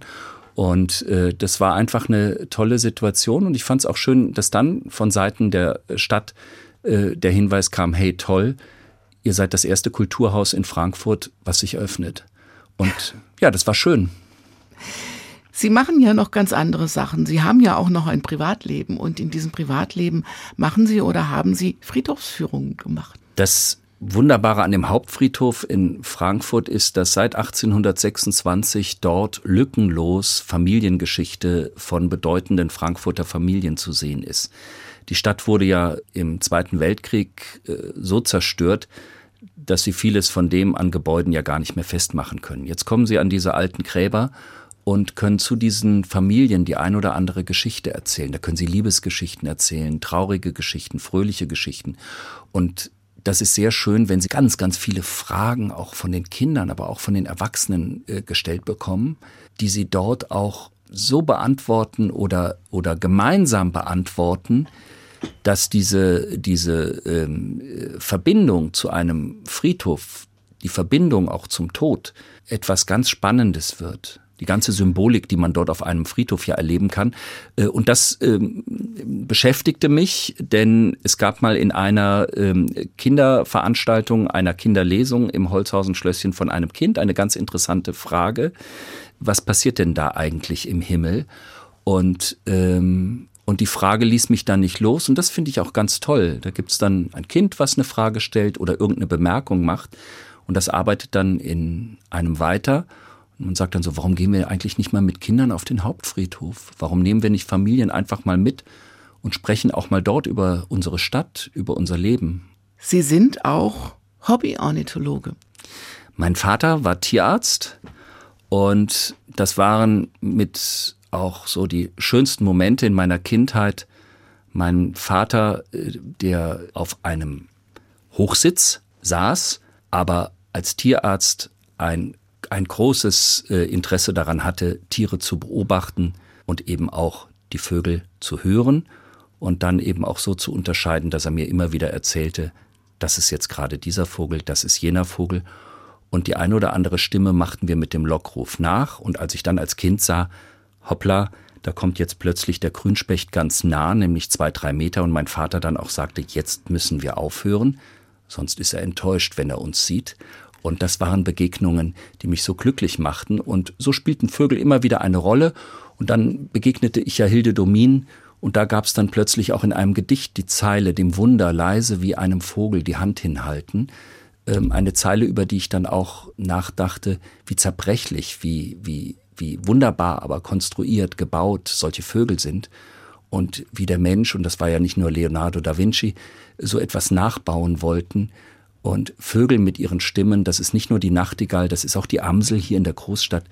Und äh, das war einfach eine tolle Situation. Und ich fand es auch schön, dass dann von Seiten der Stadt äh, der Hinweis kam, hey toll, ihr seid das erste Kulturhaus in Frankfurt, was sich öffnet. Und ja, das war schön. Sie machen ja noch ganz andere Sachen. Sie haben ja auch noch ein Privatleben und in diesem Privatleben machen Sie oder haben Sie Friedhofsführungen gemacht. Das Wunderbare an dem Hauptfriedhof in Frankfurt ist, dass seit 1826 dort lückenlos Familiengeschichte von bedeutenden Frankfurter Familien zu sehen ist. Die Stadt wurde ja im Zweiten Weltkrieg äh, so zerstört, dass sie vieles von dem an Gebäuden ja gar nicht mehr festmachen können. Jetzt kommen sie an diese alten Gräber und können zu diesen Familien die ein oder andere Geschichte erzählen. Da können sie Liebesgeschichten erzählen, traurige Geschichten, fröhliche Geschichten. Und das ist sehr schön, wenn sie ganz, ganz viele Fragen auch von den Kindern, aber auch von den Erwachsenen äh, gestellt bekommen, die sie dort auch so beantworten oder, oder gemeinsam beantworten, dass diese, diese ähm, Verbindung zu einem Friedhof, die Verbindung auch zum Tod, etwas ganz Spannendes wird. Die ganze Symbolik, die man dort auf einem Friedhof ja erleben kann. Äh, und das ähm, beschäftigte mich, denn es gab mal in einer ähm, Kinderveranstaltung, einer Kinderlesung im Holzhausen-Schlösschen von einem Kind eine ganz interessante Frage. Was passiert denn da eigentlich im Himmel? Und ähm, und die Frage ließ mich dann nicht los und das finde ich auch ganz toll. Da gibt's dann ein Kind, was eine Frage stellt oder irgendeine Bemerkung macht und das arbeitet dann in einem weiter. Und man sagt dann so, warum gehen wir eigentlich nicht mal mit Kindern auf den Hauptfriedhof? Warum nehmen wir nicht Familien einfach mal mit und sprechen auch mal dort über unsere Stadt, über unser Leben? Sie sind auch Hobbyornithologe. Mein Vater war Tierarzt und das waren mit auch so die schönsten Momente in meiner Kindheit. Mein Vater, äh, der auf einem Hochsitz saß, aber als Tierarzt ein, ein großes äh, Interesse daran hatte, Tiere zu beobachten und eben auch die Vögel zu hören und dann eben auch so zu unterscheiden, dass er mir immer wieder erzählte, das ist jetzt gerade dieser Vogel, das ist jener Vogel. Und die eine oder andere Stimme machten wir mit dem Lockruf nach. Und als ich dann als Kind sah, hoppla, da kommt jetzt plötzlich der Grünspecht ganz nah, nämlich zwei, drei Meter, und mein Vater dann auch sagte, jetzt müssen wir aufhören, sonst ist er enttäuscht, wenn er uns sieht. Und das waren Begegnungen, die mich so glücklich machten. Und so spielten Vögel immer wieder eine Rolle. Und dann begegnete ich ja Hilde Domin Und da gab es dann plötzlich auch in einem Gedicht die Zeile, dem Wunder leise wie einem Vogel die Hand hinhalten. Ähm, eine Zeile, über die ich dann auch nachdachte, wie zerbrechlich, wie, wie, wie wunderbar, aber konstruiert, gebaut solche Vögel sind. Und wie der Mensch, und das war ja nicht nur Leonardo da Vinci, so etwas nachbauen wollten. Und Vögel mit ihren Stimmen, das ist nicht nur die Nachtigall, das ist auch die Amsel hier in der Großstadt,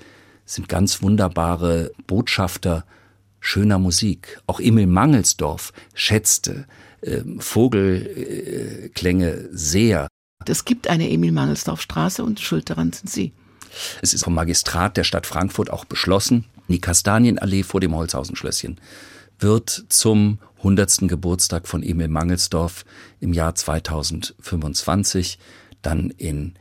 sind ganz wunderbare Botschafter schöner Musik. Auch Emil Mangelsdorf schätzte äh, Vogelklänge sehr. Es gibt eine Emil Mangelsdorf Straße und schuld daran sind Sie. Es ist vom Magistrat der Stadt Frankfurt auch beschlossen, die Kastanienallee vor dem Holzhausenschlösschen wird zum 100. Geburtstag von Emil Mangelsdorf im Jahr 2025 dann in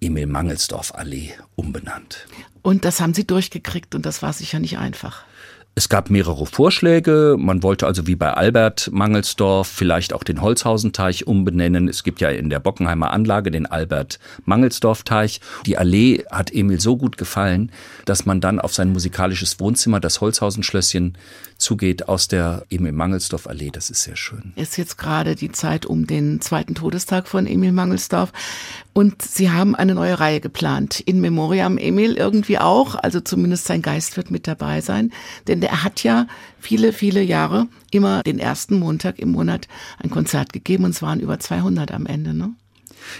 Emil Mangelsdorf Allee umbenannt. Und das haben Sie durchgekriegt und das war sicher nicht einfach. Es gab mehrere Vorschläge. Man wollte also wie bei Albert Mangelsdorf vielleicht auch den Holzhausenteich umbenennen. Es gibt ja in der Bockenheimer Anlage den Albert Mangelsdorf Teich. Die Allee hat Emil so gut gefallen, dass man dann auf sein musikalisches Wohnzimmer, das Holzhausenschlösschen, zugeht aus der Emil Mangelsdorf Allee. Das ist sehr schön. Ist jetzt gerade die Zeit um den zweiten Todestag von Emil Mangelsdorf. Und Sie haben eine neue Reihe geplant. In Memoriam Emil irgendwie auch. Also zumindest sein Geist wird mit dabei sein. Denn er hat ja viele, viele Jahre immer den ersten Montag im Monat ein Konzert gegeben. Und es waren über 200 am Ende, ne?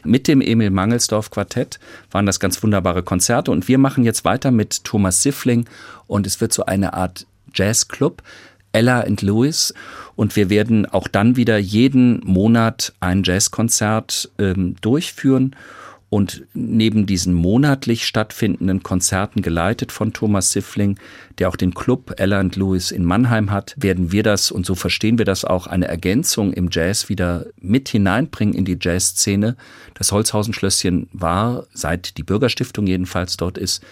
Mit dem Emil Mangelsdorf Quartett waren das ganz wunderbare Konzerte und wir machen jetzt weiter mit Thomas Siffling und es wird so eine Art Jazzclub, Ella and Lewis. Und wir werden auch dann wieder jeden Monat ein Jazzkonzert ähm, durchführen. Und neben diesen monatlich stattfindenden Konzerten geleitet von Thomas Siffling, der auch den Club Ella Lewis in Mannheim hat, werden wir das, und so verstehen wir das auch, eine Ergänzung im Jazz wieder mit hineinbringen in die Jazzszene. Das Holzhausen-Schlösschen war, seit die Bürgerstiftung jedenfalls dort ist,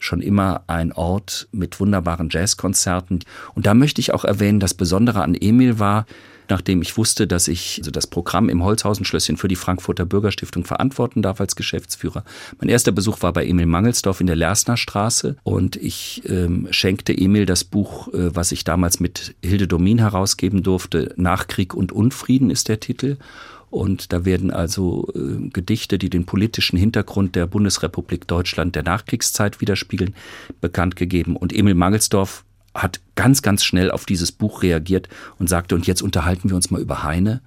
schon immer ein Ort mit wunderbaren Jazzkonzerten. Und da möchte ich auch erwähnen, das Besondere an Emil war, nachdem ich wusste, dass ich also das Programm im Holzhausenschlösschen für die Frankfurter Bürgerstiftung verantworten darf als Geschäftsführer. Mein erster Besuch war bei Emil Mangelsdorf in der Lersner Straße und ich ähm, schenkte Emil das Buch, äh, was ich damals mit Hilde Domin herausgeben durfte. Nach Krieg und Unfrieden ist der Titel. Und da werden also äh, Gedichte, die den politischen Hintergrund der Bundesrepublik Deutschland der Nachkriegszeit widerspiegeln, bekannt gegeben. Und Emil Mangelsdorf hat ganz, ganz schnell auf dieses Buch reagiert und sagte, und jetzt unterhalten wir uns mal über Heine.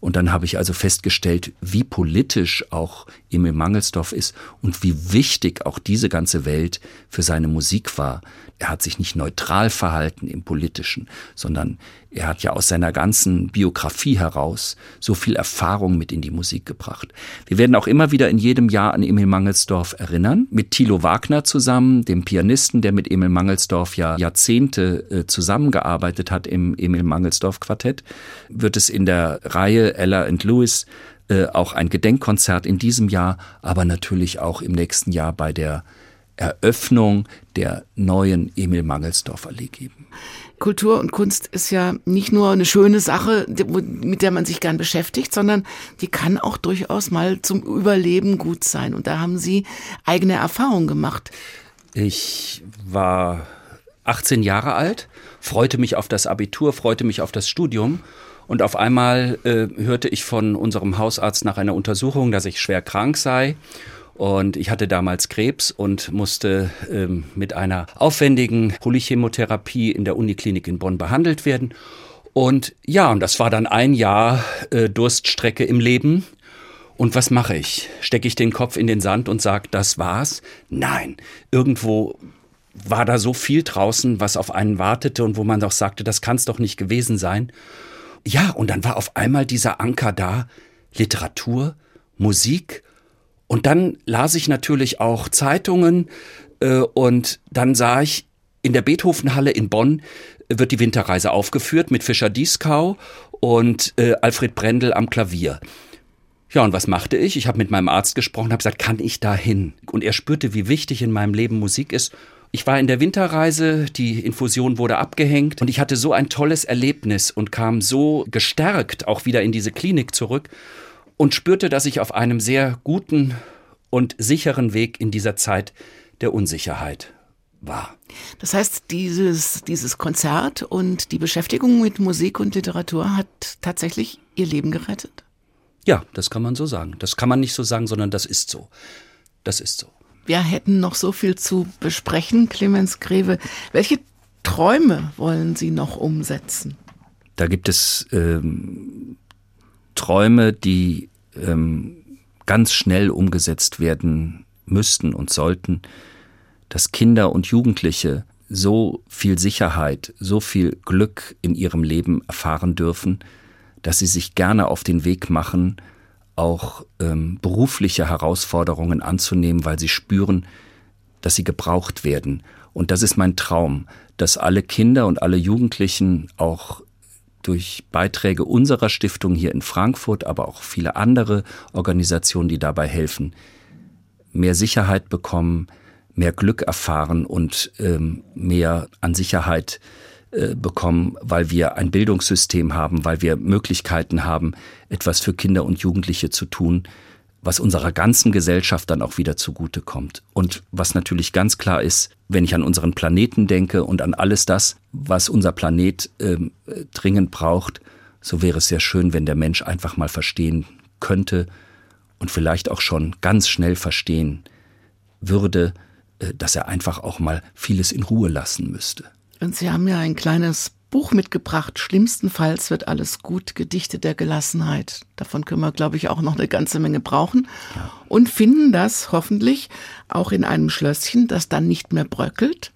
Und dann habe ich also festgestellt, wie politisch auch Emil Mangelsdorf ist und wie wichtig auch diese ganze Welt für seine Musik war. Er hat sich nicht neutral verhalten im Politischen, sondern er hat ja aus seiner ganzen Biografie heraus so viel Erfahrung mit in die Musik gebracht. Wir werden auch immer wieder in jedem Jahr an Emil Mangelsdorf erinnern, mit Thilo Wagner zusammen, dem Pianisten, der mit Emil Mangelsdorf ja Jahrzehnte äh, zusammengearbeitet hat im Emil Mangelsdorf Quartett, wird es in der Reihe Ella and Lewis äh, auch ein Gedenkkonzert in diesem Jahr, aber natürlich auch im nächsten Jahr bei der Eröffnung der neuen Emil Mangelsdorf Allee geben. Kultur und Kunst ist ja nicht nur eine schöne Sache, mit der man sich gern beschäftigt, sondern die kann auch durchaus mal zum Überleben gut sein. Und da haben Sie eigene Erfahrungen gemacht. Ich war 18 Jahre alt, freute mich auf das Abitur, freute mich auf das Studium. Und auf einmal äh, hörte ich von unserem Hausarzt nach einer Untersuchung, dass ich schwer krank sei und ich hatte damals Krebs und musste ähm, mit einer aufwendigen Polychemotherapie in der Uniklinik in Bonn behandelt werden. Und ja, und das war dann ein Jahr äh, Durststrecke im Leben. Und was mache ich? Stecke ich den Kopf in den Sand und sage, das war's? Nein, irgendwo war da so viel draußen, was auf einen wartete und wo man doch sagte, das kann's doch nicht gewesen sein. Ja, und dann war auf einmal dieser Anker da, Literatur, Musik und dann las ich natürlich auch Zeitungen äh, und dann sah ich in der Beethovenhalle in Bonn äh, wird die Winterreise aufgeführt mit Fischer Dieskau und äh, Alfred Brendel am Klavier. Ja, und was machte ich? Ich habe mit meinem Arzt gesprochen, habe gesagt, kann ich da hin? Und er spürte, wie wichtig in meinem Leben Musik ist. Ich war in der Winterreise, die Infusion wurde abgehängt und ich hatte so ein tolles Erlebnis und kam so gestärkt auch wieder in diese Klinik zurück und spürte, dass ich auf einem sehr guten und sicheren Weg in dieser Zeit der Unsicherheit war. Das heißt, dieses, dieses Konzert und die Beschäftigung mit Musik und Literatur hat tatsächlich Ihr Leben gerettet? Ja, das kann man so sagen. Das kann man nicht so sagen, sondern das ist so. Das ist so. Wir hätten noch so viel zu besprechen, Clemens Greve. Welche Träume wollen Sie noch umsetzen? Da gibt es ähm, Träume, die ähm, ganz schnell umgesetzt werden müssten und sollten, dass Kinder und Jugendliche so viel Sicherheit, so viel Glück in ihrem Leben erfahren dürfen, dass sie sich gerne auf den Weg machen, auch ähm, berufliche Herausforderungen anzunehmen, weil sie spüren, dass sie gebraucht werden. Und das ist mein Traum, dass alle Kinder und alle Jugendlichen auch durch Beiträge unserer Stiftung hier in Frankfurt, aber auch viele andere Organisationen, die dabei helfen, mehr Sicherheit bekommen, mehr Glück erfahren und ähm, mehr an Sicherheit äh, bekommen, weil wir ein Bildungssystem haben, weil wir Möglichkeiten haben, etwas für Kinder und Jugendliche zu tun, was unserer ganzen Gesellschaft dann auch wieder zugute kommt. Und was natürlich ganz klar ist, wenn ich an unseren Planeten denke und an alles das, was unser Planet äh, dringend braucht, so wäre es sehr schön, wenn der Mensch einfach mal verstehen könnte und vielleicht auch schon ganz schnell verstehen würde, äh, dass er einfach auch mal vieles in Ruhe lassen müsste. Und Sie haben ja ein kleines Buch mitgebracht. Schlimmstenfalls wird alles gut, Gedichte der Gelassenheit. Davon können wir, glaube ich, auch noch eine ganze Menge brauchen. Ja. Und finden das hoffentlich auch in einem Schlösschen, das dann nicht mehr bröckelt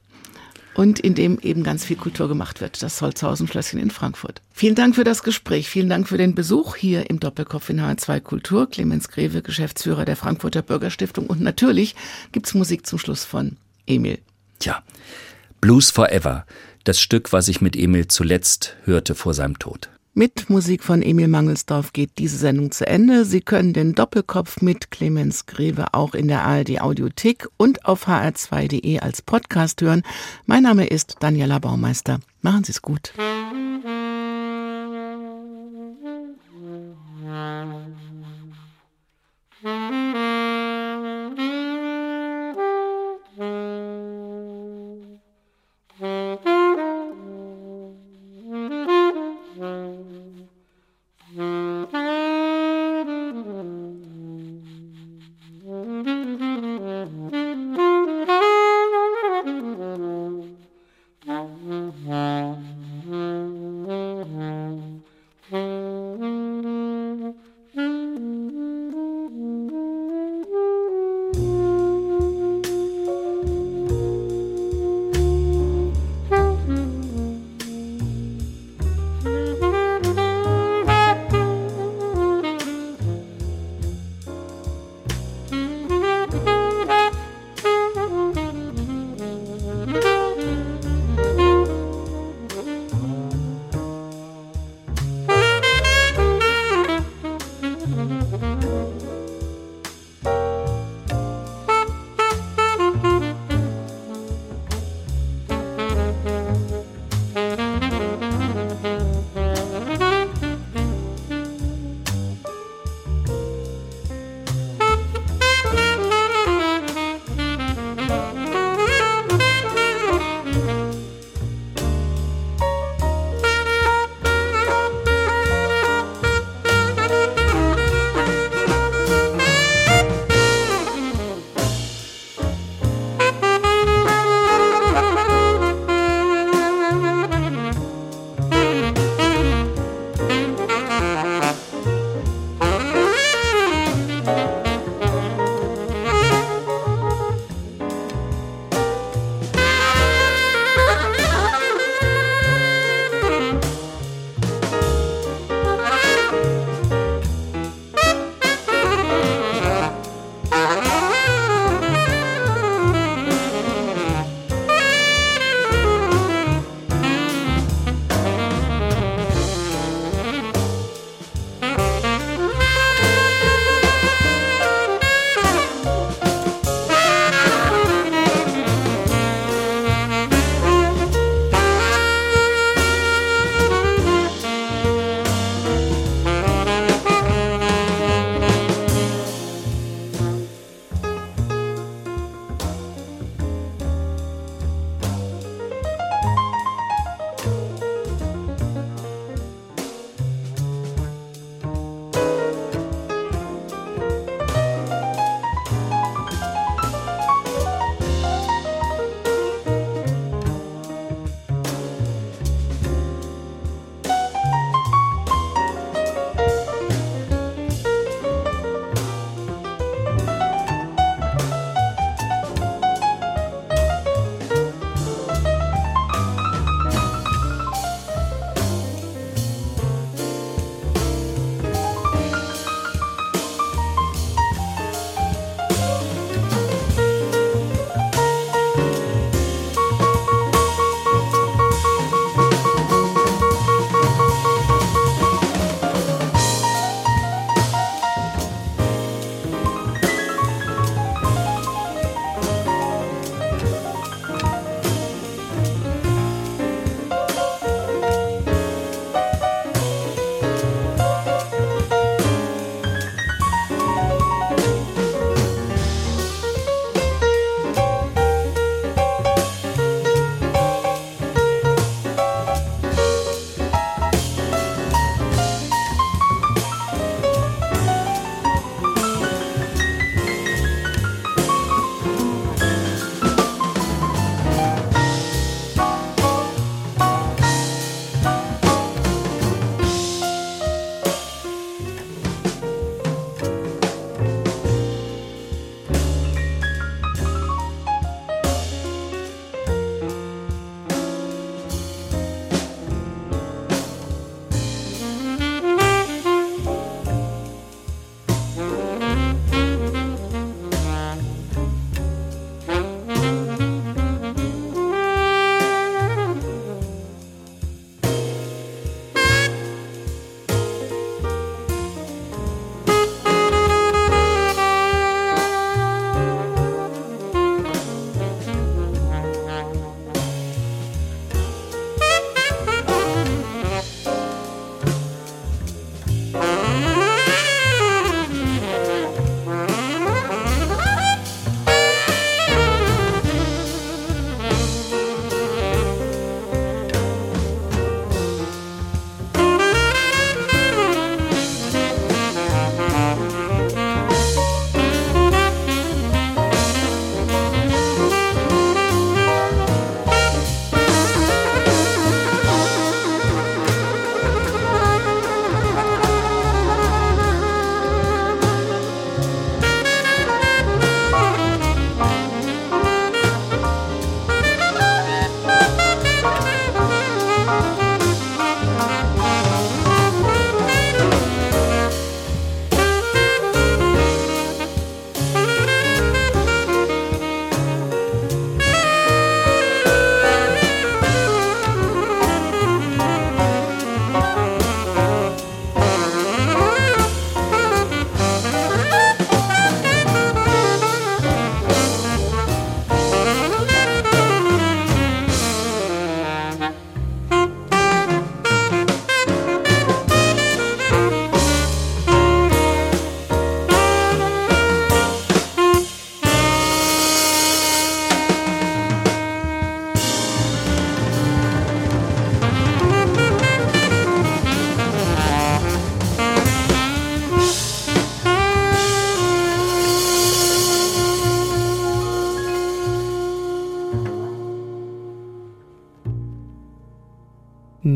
und in dem eben ganz viel Kultur gemacht wird. Das Holzhausen-Schlösschen in Frankfurt. Vielen Dank für das Gespräch. Vielen Dank für den Besuch hier im Doppelkopf in H2 Kultur. Clemens Greve, Geschäftsführer der Frankfurter Bürgerstiftung. Und natürlich gibt's Musik zum Schluss von Emil. Tja, Blues Forever das Stück, was ich mit Emil zuletzt hörte vor seinem Tod. Mit Musik von Emil Mangelsdorf geht diese Sendung zu Ende. Sie können den Doppelkopf mit Clemens Greve auch in der ARD Audiothek und auf hr2.de als Podcast hören. Mein Name ist Daniela Baumeister. Machen Sie es gut.